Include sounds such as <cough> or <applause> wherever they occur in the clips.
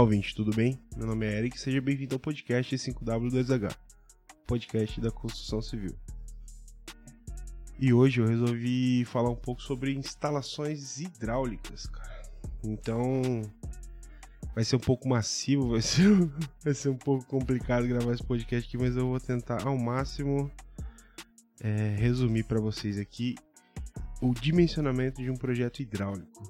Olá, ouvinte, tudo bem? Meu nome é Eric seja bem-vindo ao podcast 5W2H, podcast da construção civil. E hoje eu resolvi falar um pouco sobre instalações hidráulicas, cara. Então, vai ser um pouco massivo, vai ser, <laughs> vai ser um pouco complicado gravar esse podcast aqui, mas eu vou tentar ao máximo é, resumir para vocês aqui o dimensionamento de um projeto hidráulico.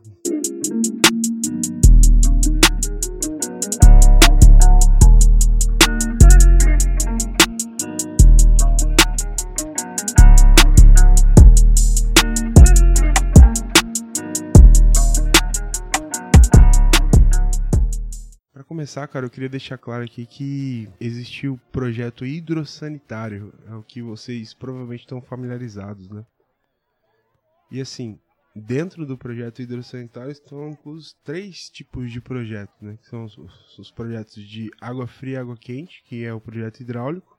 Começar, cara, eu queria deixar claro aqui que existe o projeto hidrossanitário, é o que vocês provavelmente estão familiarizados, né? E assim, dentro do projeto hidrossanitário estão inclusos três tipos de projetos, né? Que são os, os projetos de água fria e água quente, que é o projeto hidráulico,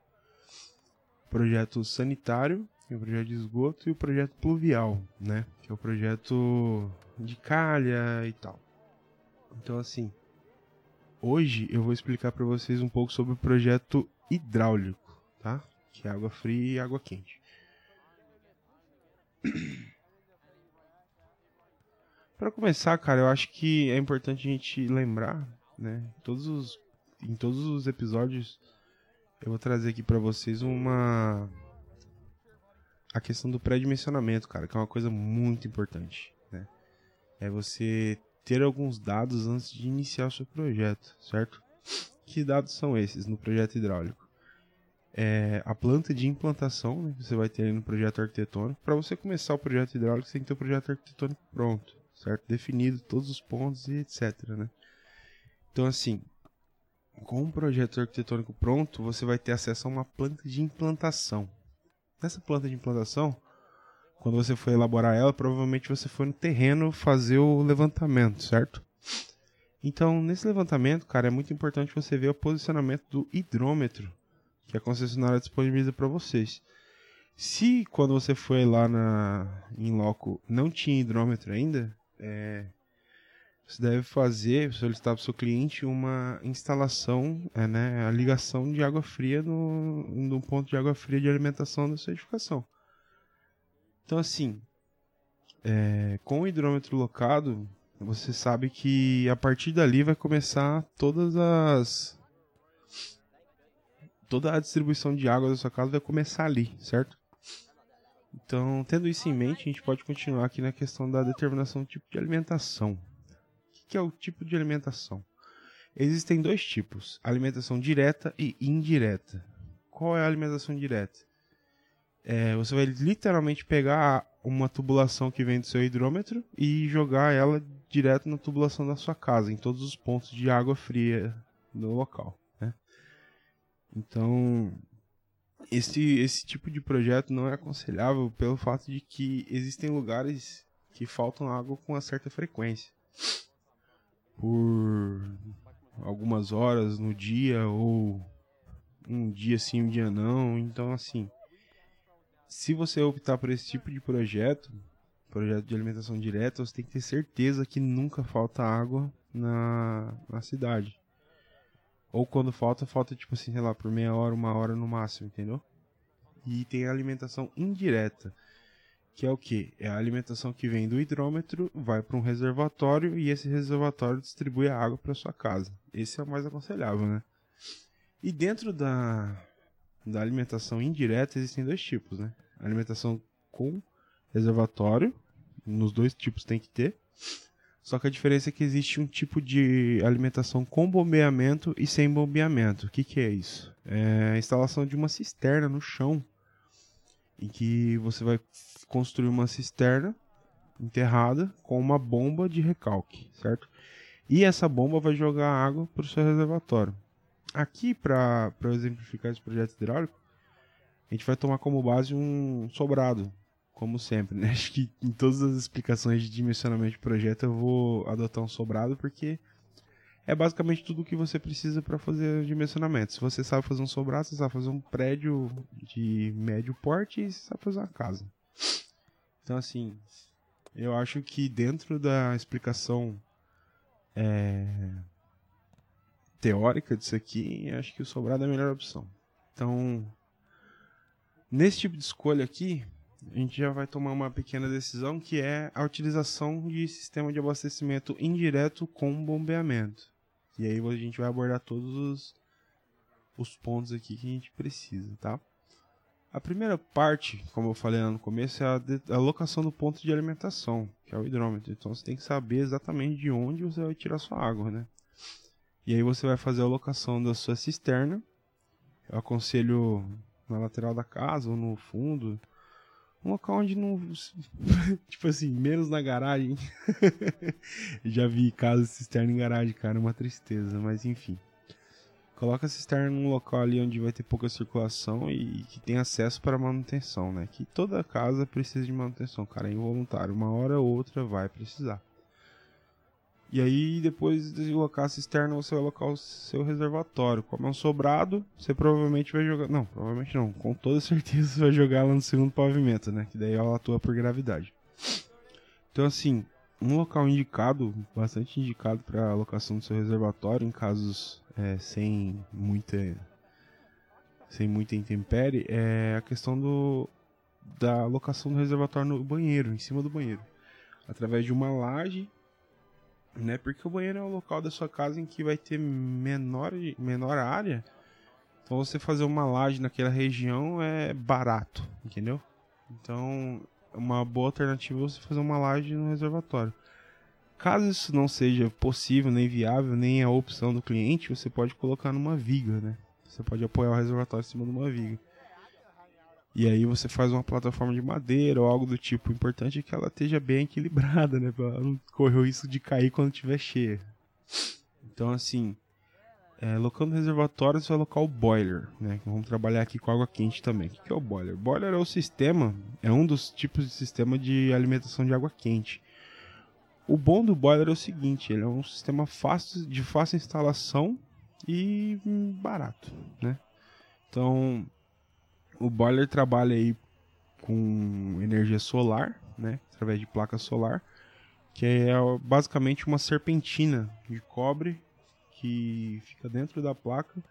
projeto sanitário, é o projeto de esgoto, e o projeto pluvial, né? Que é o projeto de calha e tal. Então, assim, Hoje eu vou explicar para vocês um pouco sobre o projeto hidráulico, tá? Que é água fria e água quente. <clears throat> Para começar, cara, eu acho que é importante a gente lembrar, né? Todos os, em todos os episódios eu vou trazer aqui para vocês uma a questão do pré-dimensionamento, cara, que é uma coisa muito importante, né? É você ter alguns dados antes de iniciar seu projeto, certo? Que dados são esses no projeto hidráulico? É a planta de implantação né, que você vai ter no projeto arquitetônico. Para você começar o projeto hidráulico, você tem que ter o projeto arquitetônico pronto, certo? Definido todos os pontos e etc. Né? Então, assim, com o projeto arquitetônico pronto, você vai ter acesso a uma planta de implantação. Nessa planta de implantação, quando você foi elaborar ela, provavelmente você foi no terreno fazer o levantamento, certo? Então, nesse levantamento, cara, é muito importante você ver o posicionamento do hidrômetro que a concessionária disponibiliza para vocês. Se quando você foi lá na em loco não tinha hidrômetro ainda, é, você deve fazer, solicitar para o seu cliente uma instalação, é, né, a ligação de água fria no, no ponto de água fria de alimentação da sua edificação. Então, assim, é, com o hidrômetro locado, você sabe que a partir dali vai começar todas as. Toda a distribuição de água da sua casa vai começar ali, certo? Então, tendo isso em mente, a gente pode continuar aqui na questão da determinação do tipo de alimentação. O que é o tipo de alimentação? Existem dois tipos: alimentação direta e indireta. Qual é a alimentação direta? É, você vai literalmente pegar uma tubulação que vem do seu hidrômetro e jogar ela direto na tubulação da sua casa, em todos os pontos de água fria no local. Né? Então, esse, esse tipo de projeto não é aconselhável pelo fato de que existem lugares que faltam água com uma certa frequência. Por algumas horas no dia ou um dia sim, um dia não. Então, assim, se você optar por esse tipo de projeto, projeto de alimentação direta, você tem que ter certeza que nunca falta água na, na cidade. Ou quando falta, falta tipo assim, sei lá, por meia hora, uma hora no máximo, entendeu? E tem a alimentação indireta, que é o que? É a alimentação que vem do hidrômetro, vai para um reservatório e esse reservatório distribui a água para sua casa. Esse é o mais aconselhável, né? E dentro da, da alimentação indireta existem dois tipos, né? Alimentação com reservatório, nos dois tipos tem que ter. Só que a diferença é que existe um tipo de alimentação com bombeamento e sem bombeamento. O que, que é isso? É a instalação de uma cisterna no chão, em que você vai construir uma cisterna enterrada com uma bomba de recalque, certo? E essa bomba vai jogar água para o seu reservatório. Aqui, para exemplificar esse projeto hidráulico, a gente vai tomar como base um sobrado, como sempre. Né? <laughs> Acho que em todas as explicações de dimensionamento de projeto eu vou adotar um sobrado, porque é basicamente tudo o que você precisa para fazer dimensionamento. Se você sabe fazer um sobrado, você sabe fazer um prédio de médio porte e você sabe fazer uma casa. Então, assim, eu acho que dentro da explicação é, teórica disso aqui, acho que o sobrado é a melhor opção. Então, nesse tipo de escolha aqui, a gente já vai tomar uma pequena decisão que é a utilização de sistema de abastecimento indireto com bombeamento. E aí a gente vai abordar todos os, os pontos aqui que a gente precisa, tá? A primeira parte, como eu falei lá no começo, é a, de, a alocação do ponto de alimentação, que é o hidrômetro. Então você tem que saber exatamente de onde você vai tirar sua água, né? E aí você vai fazer a alocação da sua cisterna. Eu aconselho na lateral da casa ou no fundo, um local onde não. <laughs> tipo assim, menos na garagem. <laughs> Já vi casa de cisterna em garagem, cara, uma tristeza, mas enfim. Coloca a cisterna num local ali onde vai ter pouca circulação e que tem acesso para manutenção, né? Que toda casa precisa de manutenção, cara, é involuntário. Uma hora ou outra vai precisar. E aí, depois de colocar a cisterna, você vai colocar o seu reservatório. Como é um sobrado, você provavelmente vai jogar. Não, provavelmente não. Com toda <laughs> certeza você vai jogar ela no segundo pavimento, né? Que daí ela atua por gravidade. Então, assim, um local indicado, bastante indicado para alocação do seu reservatório, em casos é, sem muita. Sem muita intempérie, é a questão do, da alocação do reservatório no banheiro, em cima do banheiro. Através de uma laje né? Porque o banheiro é o local da sua casa em que vai ter menor, menor área. Então você fazer uma laje naquela região é barato, entendeu? Então, uma boa alternativa é você fazer uma laje no reservatório. Caso isso não seja possível, nem viável, nem a opção do cliente, você pode colocar numa viga, né? Você pode apoiar o reservatório em cima de uma viga. E aí você faz uma plataforma de madeira ou algo do tipo. O importante é que ela esteja bem equilibrada, né? Pra não correr o risco de cair quando estiver cheia. Então, assim, é, locando reservatório, você vai alocar o boiler, né? Vamos trabalhar aqui com água quente também. O que é o boiler? Boiler é o sistema, é um dos tipos de sistema de alimentação de água quente. O bom do boiler é o seguinte, ele é um sistema fácil, de fácil instalação e barato, né? Então, o boiler trabalha aí com energia solar, né, através de placa solar, que é basicamente uma serpentina de cobre que fica dentro da placa.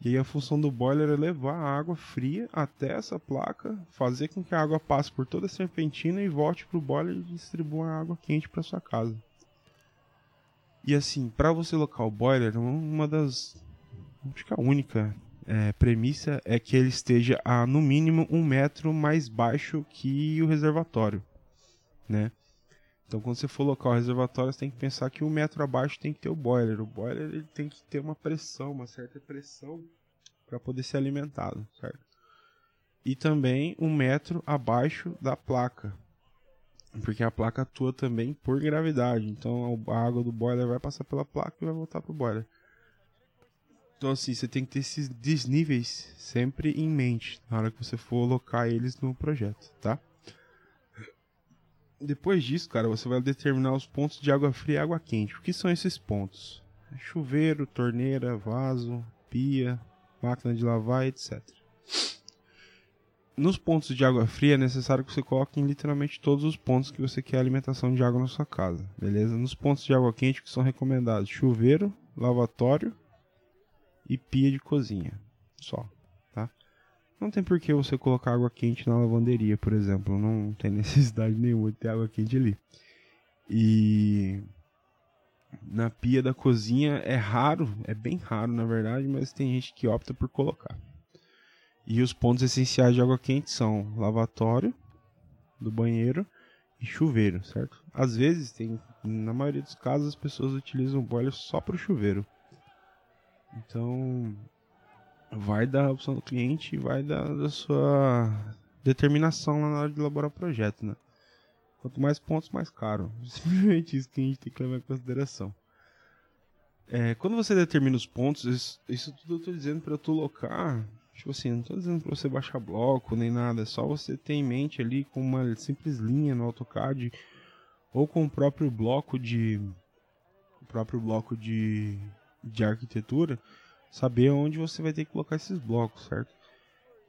E aí a função do boiler é levar a água fria até essa placa, fazer com que a água passe por toda a serpentina e volte para o boiler e distribua a água quente para sua casa. E assim, para você locar o boiler, uma das acho que a única é, premissa é que ele esteja a no mínimo um metro mais baixo que o reservatório, né? Então, quando você for locar o reservatório, você tem que pensar que um metro abaixo tem que ter o boiler. O boiler ele tem que ter uma pressão, uma certa pressão, para poder ser alimentado, certo? E também um metro abaixo da placa, porque a placa atua também por gravidade. Então, a água do boiler vai passar pela placa e vai voltar pro boiler. Então, assim, você tem que ter esses desníveis sempre em mente na hora que você for alocar eles no projeto, tá? Depois disso, cara, você vai determinar os pontos de água fria e água quente. O que são esses pontos? Chuveiro, torneira, vaso, pia, máquina de lavar, etc. Nos pontos de água fria é necessário que você coloque em literalmente todos os pontos que você quer alimentação de água na sua casa, beleza? Nos pontos de água quente que são recomendados chuveiro, lavatório e pia de cozinha. Só, tá? Não tem por que você colocar água quente na lavanderia, por exemplo. Não tem <laughs> necessidade nenhuma de ter água quente ali. E na pia da cozinha é raro, é bem raro na verdade, mas tem gente que opta por colocar. E os pontos essenciais de água quente são lavatório do banheiro e chuveiro, certo? Às vezes tem, na maioria dos casos as pessoas utilizam o boiler só para o chuveiro. Então, vai da opção do cliente e vai da, da sua determinação na hora de elaborar o projeto, né? Quanto mais pontos, mais caro. <laughs> Simplesmente isso que a gente tem que levar em consideração. É, quando você determina os pontos, isso, isso tudo eu tô dizendo para tu locar. Tipo assim, não tô dizendo para você baixar bloco nem nada, é só você ter em mente ali com uma simples linha no AutoCAD ou com o próprio bloco de o próprio bloco de de arquitetura, saber onde você vai ter que colocar esses blocos, certo?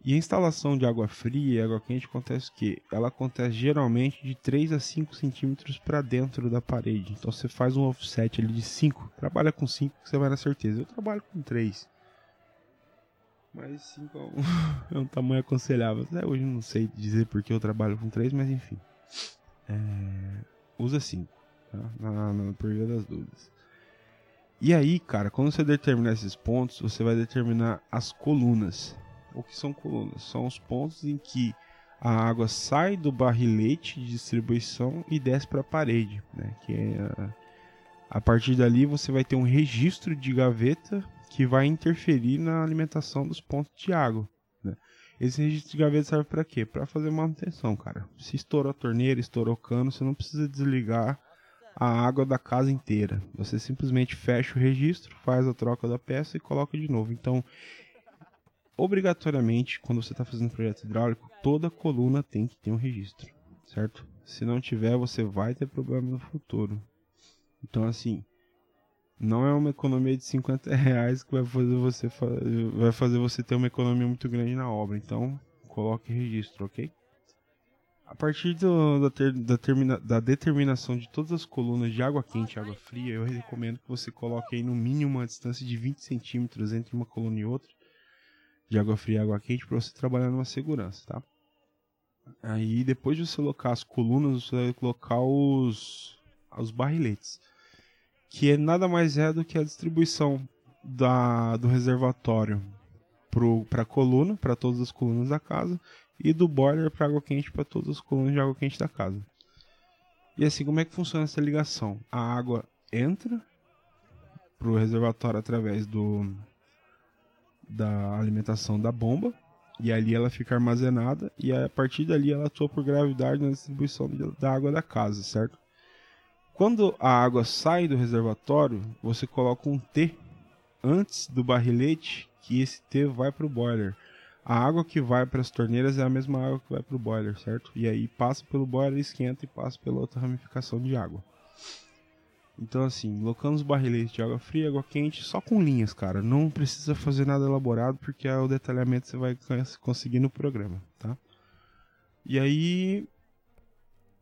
E a instalação de água fria e água quente acontece o quê? Ela acontece geralmente de 3 a 5 centímetros para dentro da parede. Então você faz um offset ali de 5. Trabalha com 5 que você vai na certeza. Eu trabalho com 3. Mas 5 é, um, <laughs> é um tamanho aconselhável. Até hoje não sei dizer porque eu trabalho com 3, mas enfim. É, usa 5. Tá? Na, na, via das dúvidas. E aí, cara, quando você determinar esses pontos, você vai determinar as colunas. O que são colunas? São os pontos em que a água sai do barrilete de distribuição e desce para a parede, né? Que é, a partir dali você vai ter um registro de gaveta que vai interferir na alimentação dos pontos de água. Né? Esse registro de gaveta serve para quê? Para fazer manutenção, cara. Se estourou a torneira, estourou o cano, você não precisa desligar a água da casa inteira. Você simplesmente fecha o registro, faz a troca da peça e coloca de novo. Então, obrigatoriamente, quando você está fazendo projeto hidráulico, toda coluna tem que ter um registro, certo? Se não tiver, você vai ter problema no futuro. Então, assim, não é uma economia de 50 reais que vai fazer você, vai fazer você ter uma economia muito grande na obra. Então, coloque registro, ok? A partir do, da, ter, da, termina, da, determinação de todas as colunas de água quente e água fria, eu recomendo que você coloque aí no mínimo uma distância de 20 centímetros entre uma coluna e outra de água fria e água quente para você trabalhar numa segurança, tá? Aí depois de você colocar as colunas, você vai colocar os, os barriletes, que é nada mais é do que a distribuição da, do reservatório para a coluna, para todas as colunas da casa, e do boiler para água quente para todas as colunas de água quente da casa. E assim, como é que funciona essa ligação? A água entra para o reservatório através do, da alimentação da bomba e ali ela fica armazenada e a partir dali ela atua por gravidade na distribuição da água da casa, certo? Quando a água sai do reservatório, você coloca um T antes do barrilete, que esse T vai para o boiler. A água que vai para as torneiras é a mesma água que vai para o boiler, certo? E aí passa pelo boiler, esquenta e passa pela outra ramificação de água. Então, assim, locando os barriletes de água fria, água quente, só com linhas, cara. Não precisa fazer nada elaborado, porque é o detalhamento você vai conseguir no programa, tá? E aí,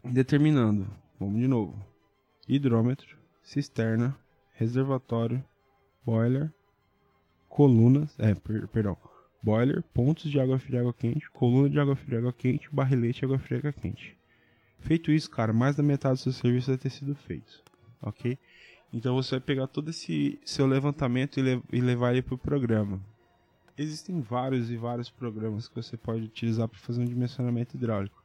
determinando, vamos de novo: hidrômetro, cisterna, reservatório, boiler, colunas, é, per, perdão, boiler, pontos de água fria e água quente, coluna de água fria e água quente, barrilete de água fria e água quente. Feito isso, cara, mais da metade do seu serviço vai ter sido feito ok? Então você vai pegar todo esse seu levantamento e, le e levar ele para o programa. Existem vários e vários programas que você pode utilizar para fazer um dimensionamento hidráulico.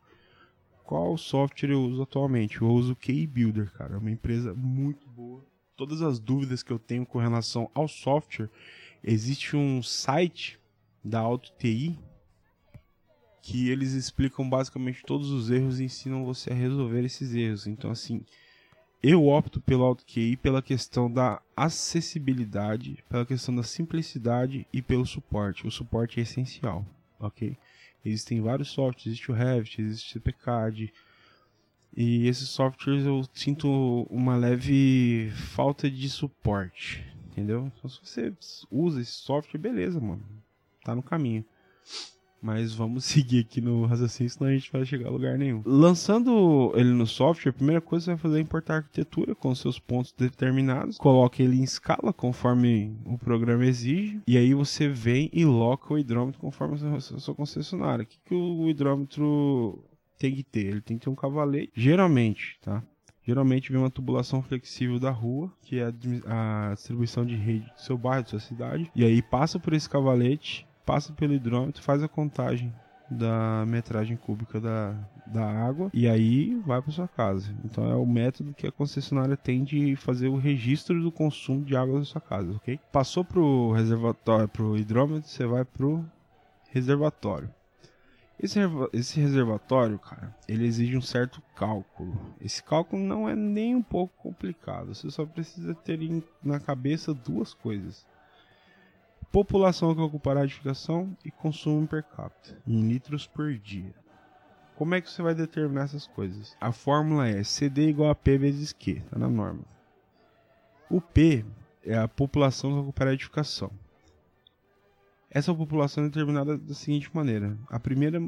Qual software eu uso atualmente? Eu uso o Key Builder, cara. É uma empresa muito boa. Todas as dúvidas que eu tenho com relação ao software, existe um site da Auto TI que eles explicam basicamente todos os erros e ensinam você a resolver esses erros. Então, assim, eu opto pelo AutoQI pela questão da acessibilidade, pela questão da simplicidade e pelo suporte. O suporte é essencial, ok? Existem vários softwares, existe o Revit, existe o CPCAD, e esses softwares eu sinto uma leve falta de suporte, entendeu? Então, se você usa esse software, beleza, mano, tá no caminho. Mas vamos <laughs> seguir aqui no raciocínio, senão a gente vai chegar a lugar nenhum. Lançando ele no software, a primeira coisa que você vai fazer é importar a arquitetura com seus pontos determinados. Coloque ele em escala conforme o programa exige. E aí você vem e loca o hidrômetro conforme a sua concessionária. O que, que o hidrômetro tem que ter? Ele tem que ter um cavalete. Geralmente, tá? Geralmente vem uma tubulação flexível da rua, que é a distribuição de rede do seu bairro, da sua cidade. E aí passa por esse cavalete passa pelo hidrômetro, faz a contagem da metragem cúbica da, da água e aí vai para sua casa. Então é o método que a concessionária tem de fazer o registro do consumo de água da sua casa, ok? Passou pro reservatório, pro hidrômetro, você vai pro reservatório. Esse, esse reservatório, cara, ele exige um certo cálculo. Esse cálculo não é nem um pouco complicado. Você só precisa ter na cabeça duas coisas população que ocupará a edificação e consumo per capita, em litros por dia. Como é que você vai determinar essas coisas? A fórmula é CD igual a P vezes Q, tá na norma. O P é a população que ocupará a edificação. Essa população é determinada da seguinte maneira. A primeira.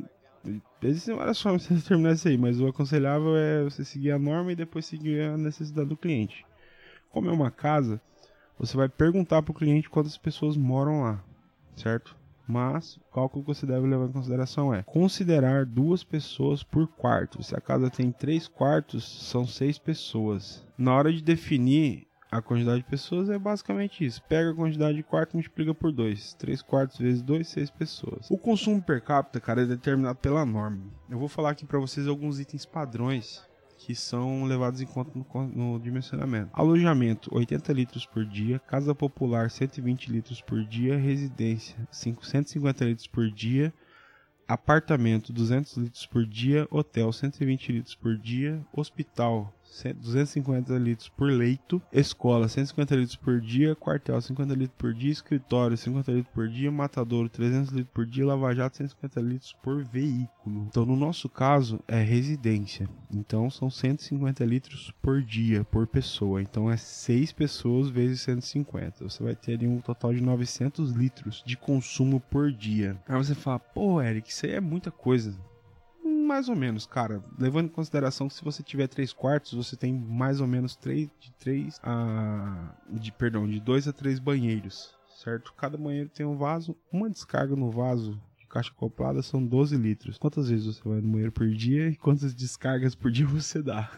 Existem várias formas de <laughs> determinar isso aí, mas o aconselhável é você seguir a norma e depois seguir a necessidade do cliente. Como é uma casa, você vai perguntar para o cliente quantas pessoas moram lá, certo? Mas o cálculo que você deve levar em consideração é considerar duas pessoas por quarto. Se a casa tem três quartos, são seis pessoas. Na hora de definir a quantidade de pessoas é basicamente isso. Pega a quantidade de quartos e multiplica por 2. 3 quartos vezes 2, 6 pessoas. O consumo per capita, cara, é determinado pela norma. Eu vou falar aqui para vocês alguns itens padrões que são levados em conta no, no, dimensionamento. Alojamento, 80 litros por dia. Casa popular, 120 litros por dia. Residência, 150 litros por dia. Apartamento, 200 litros por dia. Hotel, 120 litros por dia. Hospital, 250 litros por leito, escola 150 litros por dia, quartel 50 litros por dia, escritório 50 litros por dia, matadouro 300 litros por dia, lava-jato 150 litros por veículo. Então, no nosso caso, é residência. Então, são 150 litros por dia, por pessoa. Então, é 6 pessoas vezes 150. Você vai ter ali um total de 900 litros de consumo por dia. Aí você fala, pô, Eric, isso aí é muita coisa mais ou menos, cara. Levando em consideração que se você tiver três quartos, você tem mais ou menos três, de três a. De, perdão, de dois a três banheiros, certo? Cada banheiro tem um vaso, uma descarga no vaso de caixa acoplada são 12 litros. Quantas vezes você vai no banheiro por dia e quantas descargas por dia <laughs> você dá?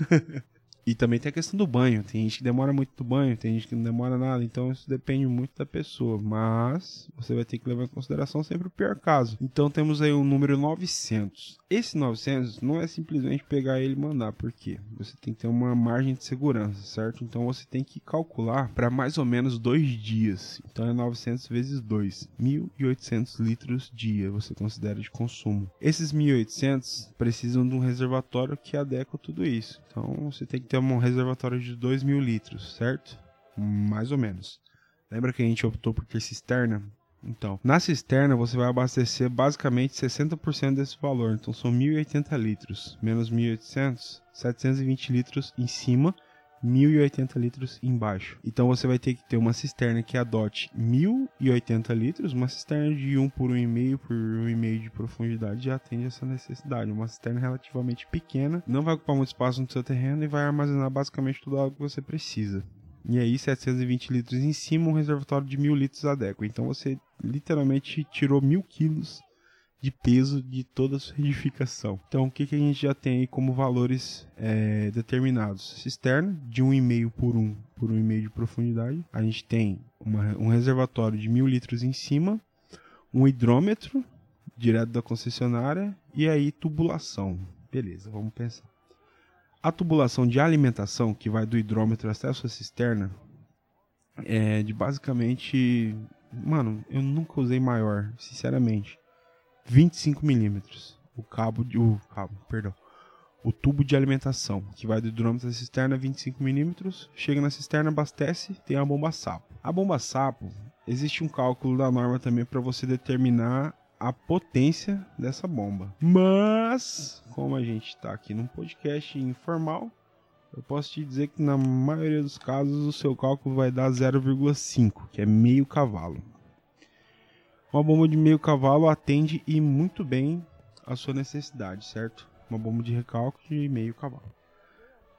E também tem a questão do banho. Tem gente que demora muito do banho, tem gente que não demora nada. Então isso depende muito da pessoa. Mas você vai ter que levar em consideração sempre o pior caso. Então temos aí o número 900. Esse 900 não é simplesmente pegar ele e mandar. Por quê? Você tem que ter uma margem de segurança, certo? Então você tem que calcular para mais ou menos dois dias. Então é 900 vezes 2. 1.800 litros dia você considera de consumo. Esses 1.800 precisam de um reservatório que adequa tudo isso. Então você tem que ter ter um reservatório de 2 mil litros, certo? Mais ou menos. Lembra que a gente optou por ter cisterna? Então, na cisterna você vai abastecer basicamente 60% desse valor. Então são 1.080 litros, menos 1.800, 720 litros em cima 1.080 litros embaixo. Então você vai ter que ter uma cisterna que adote 1.080 litros, uma cisterna de 1 por 1,5 por 1,5 de profundidade já atende essa necessidade. Uma cisterna relativamente pequena, não vai ocupar muito espaço no seu terreno e vai armazenar basicamente tudo o que você precisa. E aí 720 litros em cima, um reservatório de 1.000 litros adequa. Então você literalmente tirou 1.000 quilos de peso de toda a sua edificação. Então, o que, que a gente já tem aí como valores é, determinados? Cisterna de 1,5 por 1 por 1,5 de profundidade. A gente tem uma, um reservatório de 1.000 litros em cima, um hidrômetro direto da concessionária e aí tubulação. Beleza, vamos pensar. A tubulação de alimentação, que vai do hidrômetro até a sua cisterna, é de basicamente. Mano, eu nunca usei maior, sinceramente. 25 milímetros. O cabo de. O cabo, perdão. O tubo de alimentação, que vai do hidrômetro da cisterna 25 milímetros, chega na cisterna, abastece, tem a bomba sapo. A bomba sapo, existe um cálculo da norma também para você determinar a potência dessa bomba. Mas, como a gente está aqui num podcast informal, eu posso te dizer que na maioria dos casos o seu cálculo vai dar 0,5, que é meio cavalo. Uma bomba de meio cavalo atende e muito bem a sua necessidade, certo? Uma bomba de recalque de meio cavalo.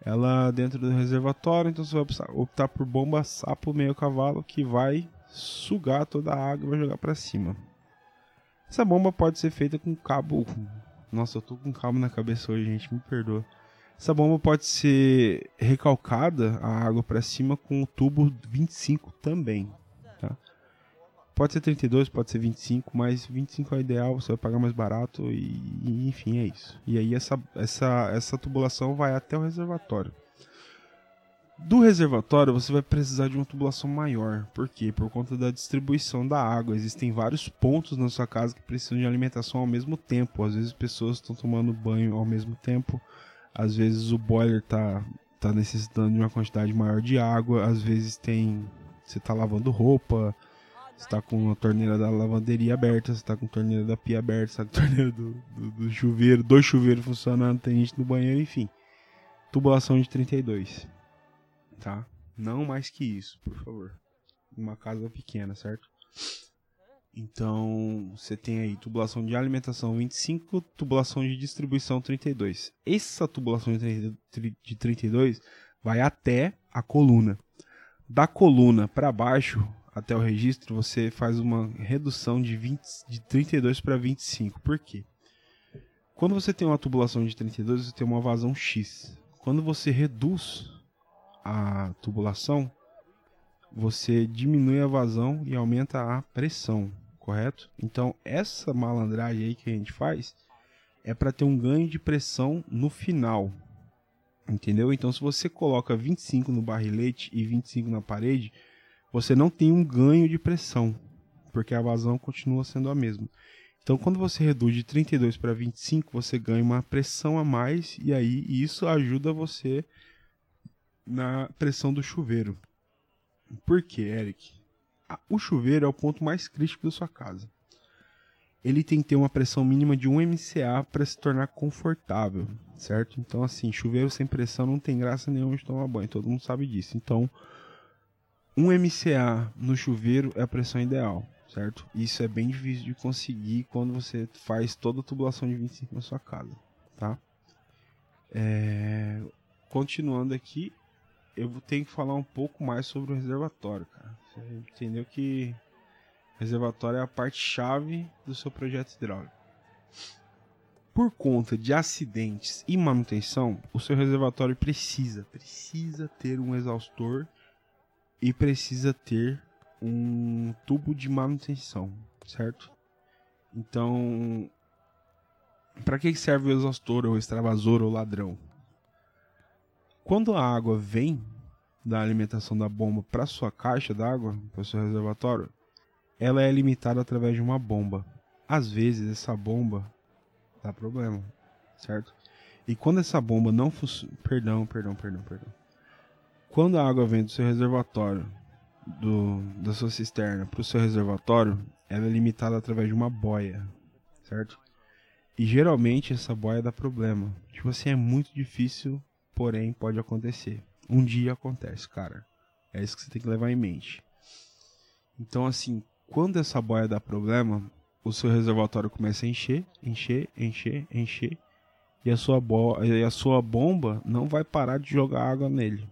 Ela dentro do reservatório, então você vai optar por bomba sapo meio cavalo que vai sugar toda a água e vai jogar para cima. Essa bomba pode ser feita com cabo. Nossa, eu tô com cabo na cabeça hoje, gente, me perdoa. Essa bomba pode ser recalcada a água para cima com o tubo 25 também, tá? Pode ser 32, pode ser 25, mas 25 é ideal, você vai pagar mais barato e, e enfim, é isso. E aí essa, essa, essa tubulação vai até o reservatório. Do reservatório você vai precisar de uma tubulação maior. Por quê? Por conta da distribuição da água. Existem vários pontos na sua casa que precisam de alimentação ao mesmo tempo. Às vezes pessoas estão tomando banho ao mesmo tempo. Às vezes o boiler está tá necessitando de uma quantidade maior de água. Às vezes tem. Você está lavando roupa está com a torneira da lavanderia aberta, você está com a torneira da pia aberta, você está com a torneira do, do, do, chuveiro, dois chuveiros funcionando, tem gente no banheiro, enfim. Tubulação de 32. Tá? Não mais que isso, por favor. Uma casa pequena, certo? Então, você tem aí tubulação de alimentação 25, tubulação de distribuição 32. Essa tubulação de 32 vai até a coluna. Da coluna para baixo, até o registro, você faz uma redução de, 20, de 32 para 25. Por quê? Quando você tem uma tubulação de 32, você tem uma vazão X. Quando você reduz a tubulação, você diminui a vazão e aumenta a pressão, correto? Então, essa malandragem aí que a gente faz é para ter um ganho de pressão no final. Entendeu? Então, se você coloca 25 no barrilete e 25 na parede, você não tem um ganho de pressão, porque a vazão continua sendo a mesma. Então, quando você reduz de 32 para 25, você ganha uma pressão a mais e aí isso ajuda você na pressão do chuveiro. Por quê, Eric? O chuveiro é o ponto mais crítico da sua casa. Ele tem que ter uma pressão mínima de 1 MCA para se tornar confortável, certo? Então, assim, chuveiro sem pressão não tem graça nenhuma de tomar banho, todo mundo sabe disso. Então, 1 MCA no chuveiro é a pressão ideal, certo? Isso é bem difícil de conseguir quando você faz toda a tubulação de 25 na sua casa, tá? É... Continuando aqui, eu tenho que falar um pouco mais sobre o reservatório, cara. Você entendeu que o reservatório é a parte chave do seu projeto hidráulico. Por conta de acidentes e manutenção, o seu reservatório precisa, precisa ter um exaustor e precisa ter um tubo de manutenção, certo? Então, para que serve o exaustor, ou extravasor, ou ladrão? Quando a água vem da alimentação da bomba para sua caixa d'água, para seu reservatório, ela é limitada através de uma bomba. Às vezes essa bomba dá problema, certo? E quando essa bomba não funciona, perdão, perdão, perdão, perdão. Quando a água vem do seu reservatório, do, da sua cisterna para o seu reservatório, ela é limitada através de uma boia, certo? E geralmente essa boia dá problema. Tipo assim, é muito difícil, porém pode acontecer. Um dia acontece, cara. É isso que você tem que levar em mente. Então, assim, quando essa boia dá problema, o seu reservatório começa a encher, encher, encher, encher. E a sua, bo e a sua bomba não vai parar de jogar água nele.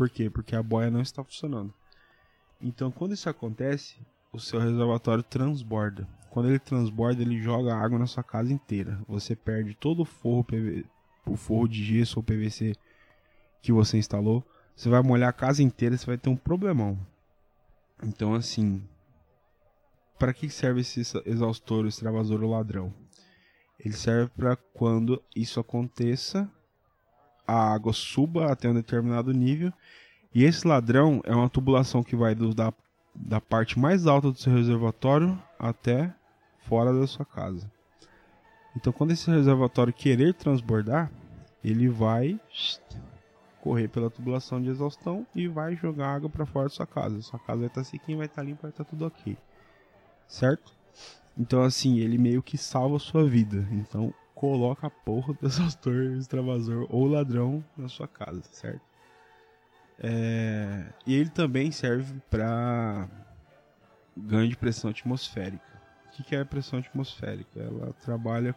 Por quê? Porque a boia não está funcionando. Então, quando isso acontece, o seu reservatório transborda. Quando ele transborda, ele joga água na sua casa inteira. Você perde todo o forro, o forro de gesso ou PVC que você instalou. Você vai molhar a casa inteira, você vai ter um problemão. Então, assim, para que serve esse exaustor, extravasor ou ladrão? Ele serve para quando isso aconteça, a água suba até um determinado nível. E esse ladrão é uma tubulação que vai do, da, da parte mais alta do seu reservatório até fora da sua casa. Então, quando esse reservatório querer transbordar, ele vai correr pela tubulação de exaustão e vai jogar água para fora da sua casa. Sua casa vai estar tá sequinha, vai estar tá limpa, vai estar tá tudo ok. Certo? Então, assim, ele meio que salva a sua vida. Então, coloca a porra do <laughs> exaustor, extravasor ou ladrão na sua casa, certo? É... E ele também serve para ganho de pressão atmosférica. O que é a pressão atmosférica? Ela trabalha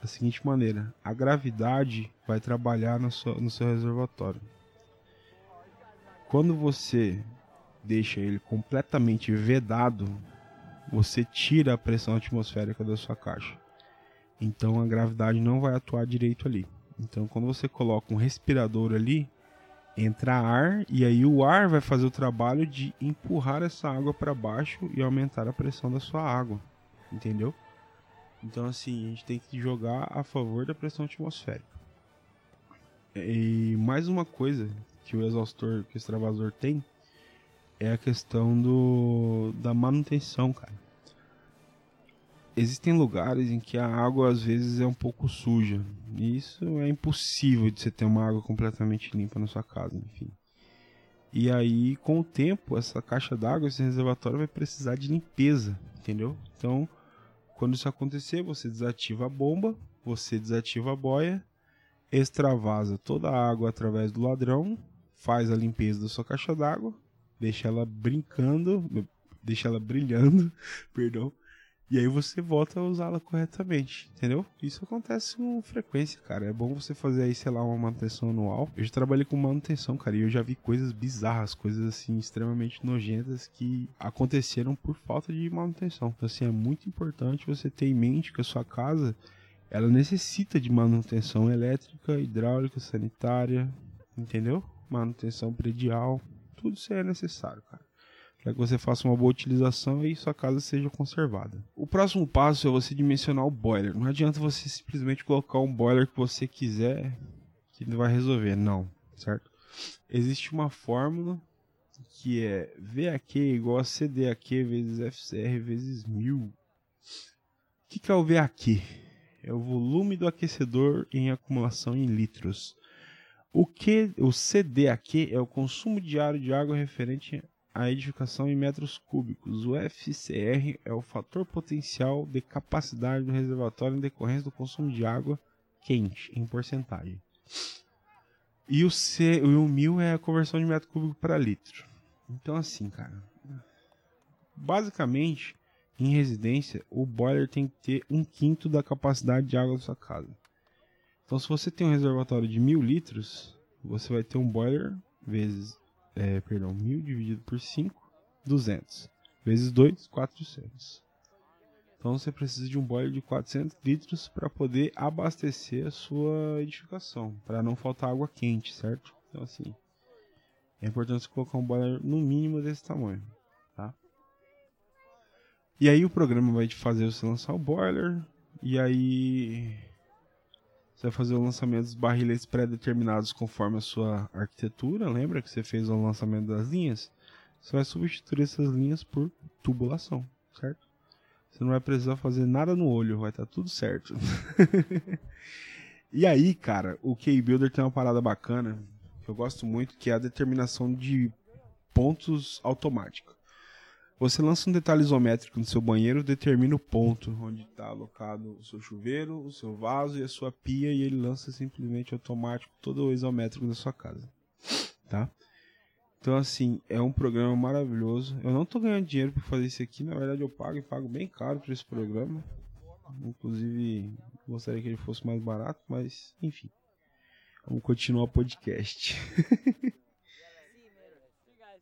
da seguinte maneira: a gravidade vai trabalhar no seu, no seu reservatório. Quando você deixa ele completamente vedado, você tira a pressão atmosférica da sua caixa. Então a gravidade não vai atuar direito ali. Então quando você coloca um respirador ali, entra ar e aí o ar vai fazer o trabalho de empurrar essa água para baixo e aumentar a pressão da sua água. Entendeu? Então assim, a gente tem que jogar a favor da pressão atmosférica. E mais uma coisa que o exaustor, que o extravasor tem, é a questão do da manutenção, cara existem lugares em que a água às vezes é um pouco suja. E isso é impossível de você ter uma água completamente limpa na sua casa, enfim. E aí, com o tempo, essa caixa d'água, esse reservatório vai precisar de limpeza, entendeu? Então, quando isso acontecer, você desativa a bomba, você desativa a boia, extravasa toda a água através do ladrão, faz a limpeza da sua caixa d'água, deixa ela brincando, deixa ela brilhando, <laughs> perdão, e aí você volta a usá-la corretamente, entendeu? Isso acontece com frequência, cara. É bom você fazer aí, sei lá, uma manutenção anual. Eu já trabalhei com manutenção, cara, e eu já vi coisas bizarras, coisas assim extremamente nojentas que aconteceram por falta de manutenção. Então assim, é muito importante você ter em mente que a sua casa ela necessita de manutenção elétrica, hidráulica, sanitária, entendeu? Manutenção predial, tudo isso é necessário, cara para que você faça uma boa utilização e sua casa seja conservada. O próximo passo é você dimensionar o boiler. Não adianta você simplesmente colocar um boiler que você quiser que não vai resolver, não, certo? Existe uma fórmula que é VAQ igual a CDAQ vezes FCR vezes 1000. O que é o VAQ? É o volume do aquecedor em acumulação em litros. O que o CDAQ é o consumo diário de água referente a edificação em metros cúbicos. O FCR é o fator potencial de capacidade do reservatório em decorrência do consumo de água quente, em porcentagem. E o, C, o 1000 é a conversão de metro cúbico para litro. Então, assim, cara. Basicamente, em residência, o boiler tem que ter um quinto da capacidade de água da sua casa. Então, se você tem um reservatório de 1000 litros, você vai ter um boiler vezes é, perdão, 1000 dividido por 5, 200. Vezes 2, 400. Então você precisa de um boiler de 400 litros para poder abastecer a sua edificação, para não faltar água quente, certo? Então assim, é importante colocar um boiler no mínimo desse tamanho, tá? E aí o programa vai te fazer você lançar o boiler, e aí você vai fazer o lançamento dos barrilhetes pré-determinados conforme a sua arquitetura. Lembra que você fez o lançamento das linhas? Você vai substituir essas linhas por tubulação, certo? Você não vai precisar fazer nada no olho, vai estar tá tudo certo. <laughs> e aí, cara, o K-Builder tem uma parada bacana que eu gosto muito, que é a determinação de pontos automática. Você lança um detalhe isométrico no seu banheiro, determina o ponto onde está alocado o seu chuveiro, o seu vaso e a sua pia, e ele lança simplesmente automático todo o isométrico da sua casa. Tá? Então, assim, é um programa maravilhoso. Eu não estou ganhando dinheiro para fazer isso aqui, na verdade eu pago e pago bem caro por esse programa. Inclusive, gostaria que ele fosse mais barato, mas enfim. Vamos continuar o podcast. <laughs>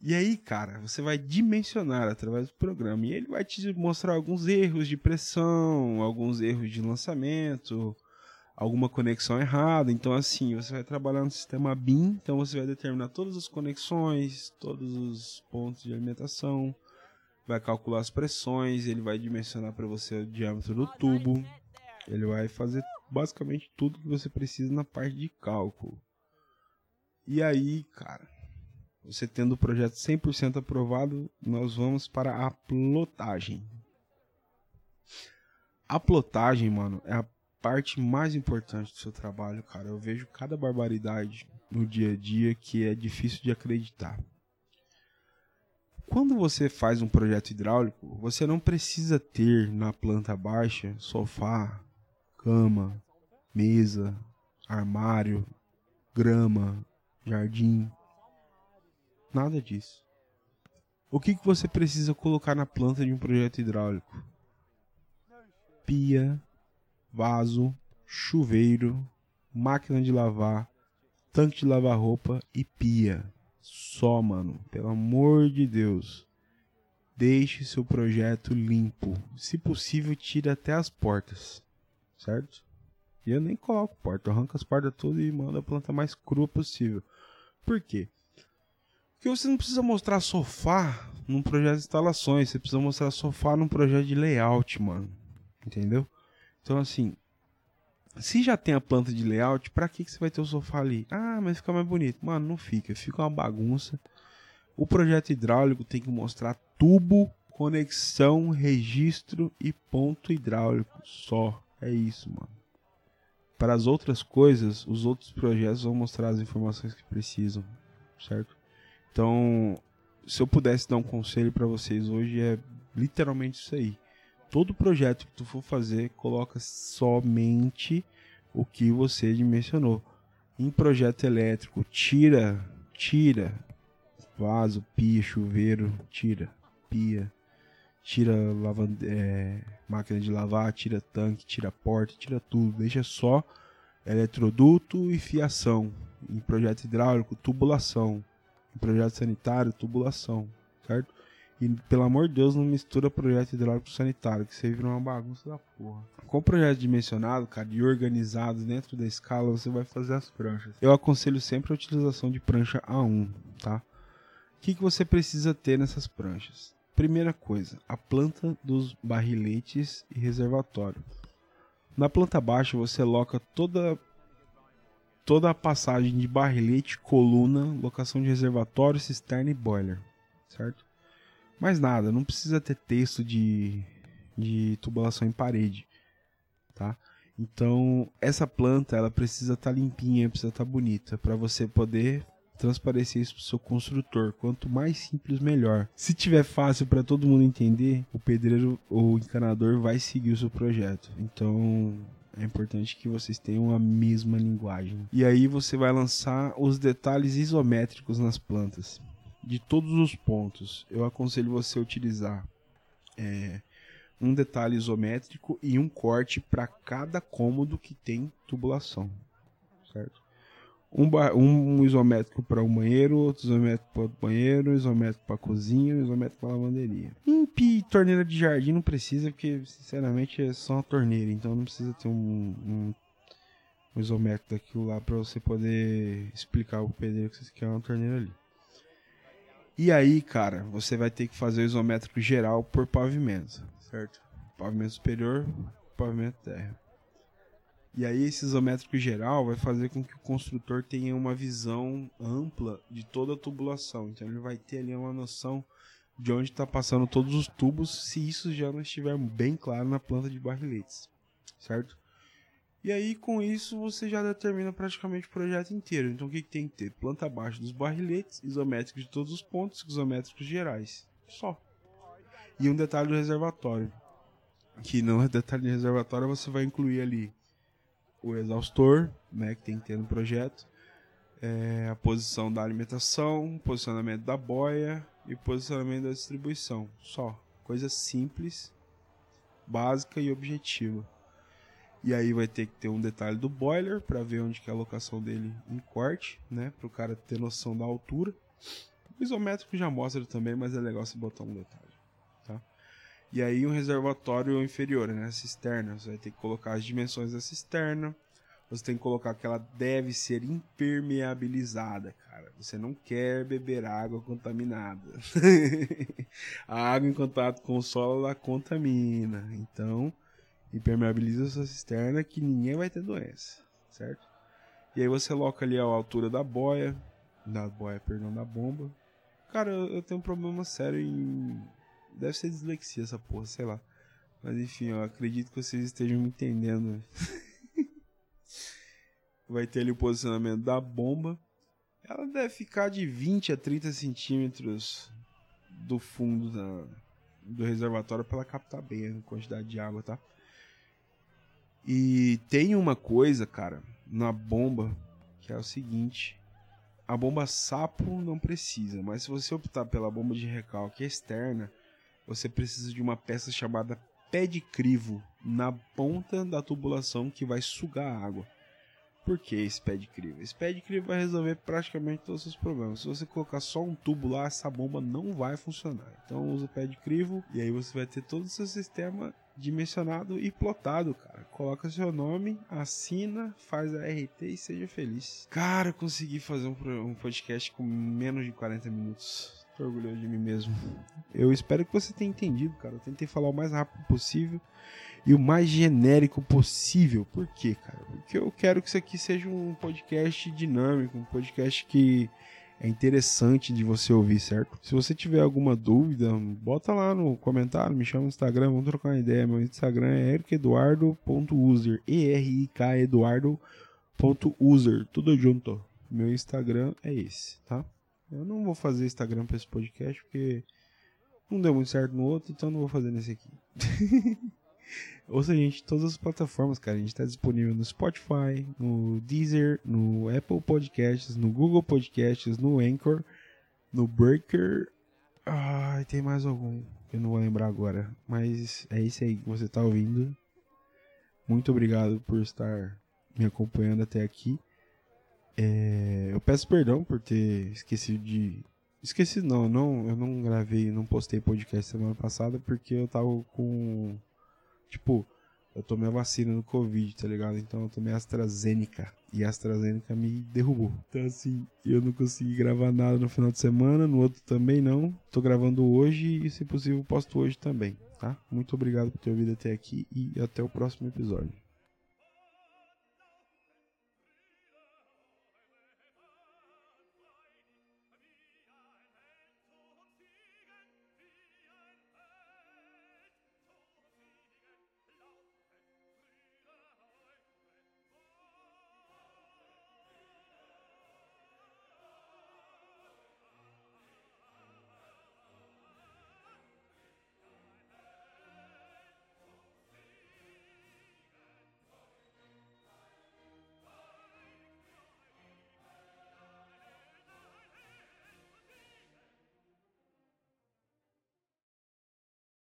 E aí, cara, você vai dimensionar através do programa e ele vai te mostrar alguns erros de pressão, alguns erros de lançamento, alguma conexão errada. Então, assim, você vai trabalhar no sistema BIM, então você vai determinar todas as conexões, todos os pontos de alimentação, vai calcular as pressões, ele vai dimensionar para você o diâmetro do tubo, ele vai fazer basicamente tudo que você precisa na parte de cálculo. E aí, cara, você tendo o projeto 100% aprovado, nós vamos para a plotagem. A plotagem, mano, é a parte mais importante do seu trabalho, cara. Eu vejo cada barbaridade no dia a dia que é difícil de acreditar. Quando você faz um projeto hidráulico, você não precisa ter na planta baixa sofá, cama, mesa, armário, grama, jardim. Nada disso. O que, que você precisa colocar na planta de um projeto hidráulico? Pia, vaso, chuveiro, máquina de lavar, tanque de lavar roupa e pia. Só, mano. Pelo amor de Deus. Deixe seu projeto limpo. Se possível, tire até as portas. Certo? E eu nem coloco porta. Eu arranco as portas todas e mando a planta mais crua possível. Por quê? Porque você não precisa mostrar sofá num projeto de instalações, você precisa mostrar sofá num projeto de layout, mano. Entendeu? Então, assim, se já tem a planta de layout, pra que, que você vai ter o sofá ali? Ah, mas fica mais bonito. Mano, não fica, fica uma bagunça. O projeto hidráulico tem que mostrar tubo, conexão, registro e ponto hidráulico. Só. É isso, mano. Para as outras coisas, os outros projetos vão mostrar as informações que precisam, certo? Então, se eu pudesse dar um conselho para vocês hoje é literalmente isso aí. Todo projeto que tu for fazer, coloca somente o que você dimensionou. Em projeto elétrico, tira, tira vaso, pia, chuveiro, tira, pia. tira é, máquina de lavar, tira tanque, tira porta, tira tudo, deixa só eletroduto e fiação. Em projeto hidráulico, tubulação. Projeto sanitário, tubulação, certo? E pelo amor de Deus, não mistura projeto hidráulico sanitário, que você vira uma bagunça da porra. Com o projeto dimensionado, cara, e organizado dentro da escala, você vai fazer as pranchas. Eu aconselho sempre a utilização de prancha A1, tá? O que, que você precisa ter nessas pranchas? Primeira coisa, a planta dos barriletes e reservatório. Na planta baixa você loca toda toda a passagem de barrilete, coluna, locação de reservatório, cisterna e boiler, certo? Mais nada, não precisa ter texto de, de tubulação em parede, tá? Então, essa planta, ela precisa estar tá limpinha, precisa estar tá bonita, para você poder transparecer isso pro seu construtor. Quanto mais simples, melhor. Se tiver fácil para todo mundo entender, o pedreiro ou o encanador vai seguir o seu projeto. Então, é importante que vocês tenham a mesma linguagem. E aí você vai lançar os detalhes isométricos nas plantas de todos os pontos, eu aconselho você a utilizar é, um detalhe isométrico e um corte para cada cômodo que tem tubulação, certo? Um, um isométrico para o banheiro, outro isométrico para o banheiro, isométrico para cozinha, isométrico para lavanderia. Em torneira de jardim não precisa, porque sinceramente é só uma torneira, então não precisa ter um, um, um isométrico daquilo lá para você poder explicar o pedreiro que você quer uma torneira ali. E aí, cara, você vai ter que fazer o isométrico geral por pavimento, certo? Pavimento superior, pavimento terra. E aí esse isométrico geral vai fazer com que o construtor tenha uma visão ampla de toda a tubulação. Então ele vai ter ali uma noção de onde está passando todos os tubos, se isso já não estiver bem claro na planta de barriletes, certo? E aí, com isso, você já determina praticamente o projeto inteiro. Então, o que, que tem que ter? Planta abaixo dos barriletes, isométricos de todos os pontos, isométricos gerais. Só. E um detalhe do reservatório. Que não é detalhe de reservatório, você vai incluir ali o exaustor, né, que tem que ter no projeto, é, a posição da alimentação, posicionamento da boia e posicionamento da distribuição. Só. Coisa simples, básica e objetiva. E aí vai ter que ter um detalhe do boiler para ver onde que é a locação dele em corte, né? Para o cara ter noção da altura. O isométrico já mostra também, mas é legal você botar um detalhe? E aí um reservatório inferior, né? A cisterna, você vai ter que colocar as dimensões da cisterna. Você tem que colocar que ela deve ser impermeabilizada, cara. Você não quer beber água contaminada. <laughs> a água em contato com o solo ela contamina. Então, impermeabiliza sua cisterna que ninguém vai ter doença, certo? E aí você coloca ali a altura da boia, da boia, perdão, da bomba. Cara, eu tenho um problema sério em deve ser dislexia essa porra, sei lá. Mas enfim, eu acredito que vocês estejam me entendendo. <laughs> vai ter ali o posicionamento da bomba. Ela deve ficar de 20 a 30 centímetros do fundo da, do reservatório para ela captar bem a quantidade de água, tá? E tem uma coisa, cara, na bomba, que é o seguinte. A bomba sapo não precisa, mas se você optar pela bomba de recalque externa, você precisa de uma peça chamada pé de crivo na ponta da tubulação que vai sugar a água. Por que esse pé de crivo? Esse pé de crivo vai resolver praticamente todos os problemas. Se você colocar só um tubo lá, essa bomba não vai funcionar. Então usa o pé de crivo e aí você vai ter todo o seu sistema dimensionado e plotado, cara. Coloca seu nome, assina, faz a RT e seja feliz. Cara, consegui fazer um, podcast com menos de 40 minutos. Tô orgulhoso de mim mesmo. Eu espero que você tenha entendido, cara. Eu tentei falar o mais rápido possível e o mais genérico possível. Por quê, cara? Porque eu quero que isso aqui seja um podcast dinâmico, um podcast que é interessante de você ouvir, certo? Se você tiver alguma dúvida, bota lá no comentário, me chama no Instagram, vamos trocar uma ideia. Meu Instagram é ericeduardo.user, E-R-I-K Eduardo.user, tudo junto. Meu Instagram é esse, tá? Eu não vou fazer Instagram para esse podcast porque não deu muito certo no outro, então não vou fazer nesse aqui. <laughs> Ouça a gente em todas as plataformas, cara. A gente está disponível no Spotify, no Deezer, no Apple Podcasts, no Google Podcasts, no Anchor, no Breaker. Ai, tem mais algum. Eu não vou lembrar agora. Mas é esse aí que você tá ouvindo. Muito obrigado por estar me acompanhando até aqui. É, eu peço perdão por ter esquecido de. Esqueci não, não, eu não gravei, não postei podcast semana passada porque eu tava com. Tipo, eu tomei a vacina do Covid, tá ligado? Então eu tomei AstraZeneca. E a AstraZeneca me derrubou. Então, assim, eu não consegui gravar nada no final de semana, no outro também não. Tô gravando hoje e, se possível, posto hoje também, tá? Muito obrigado por ter ouvido até aqui e até o próximo episódio.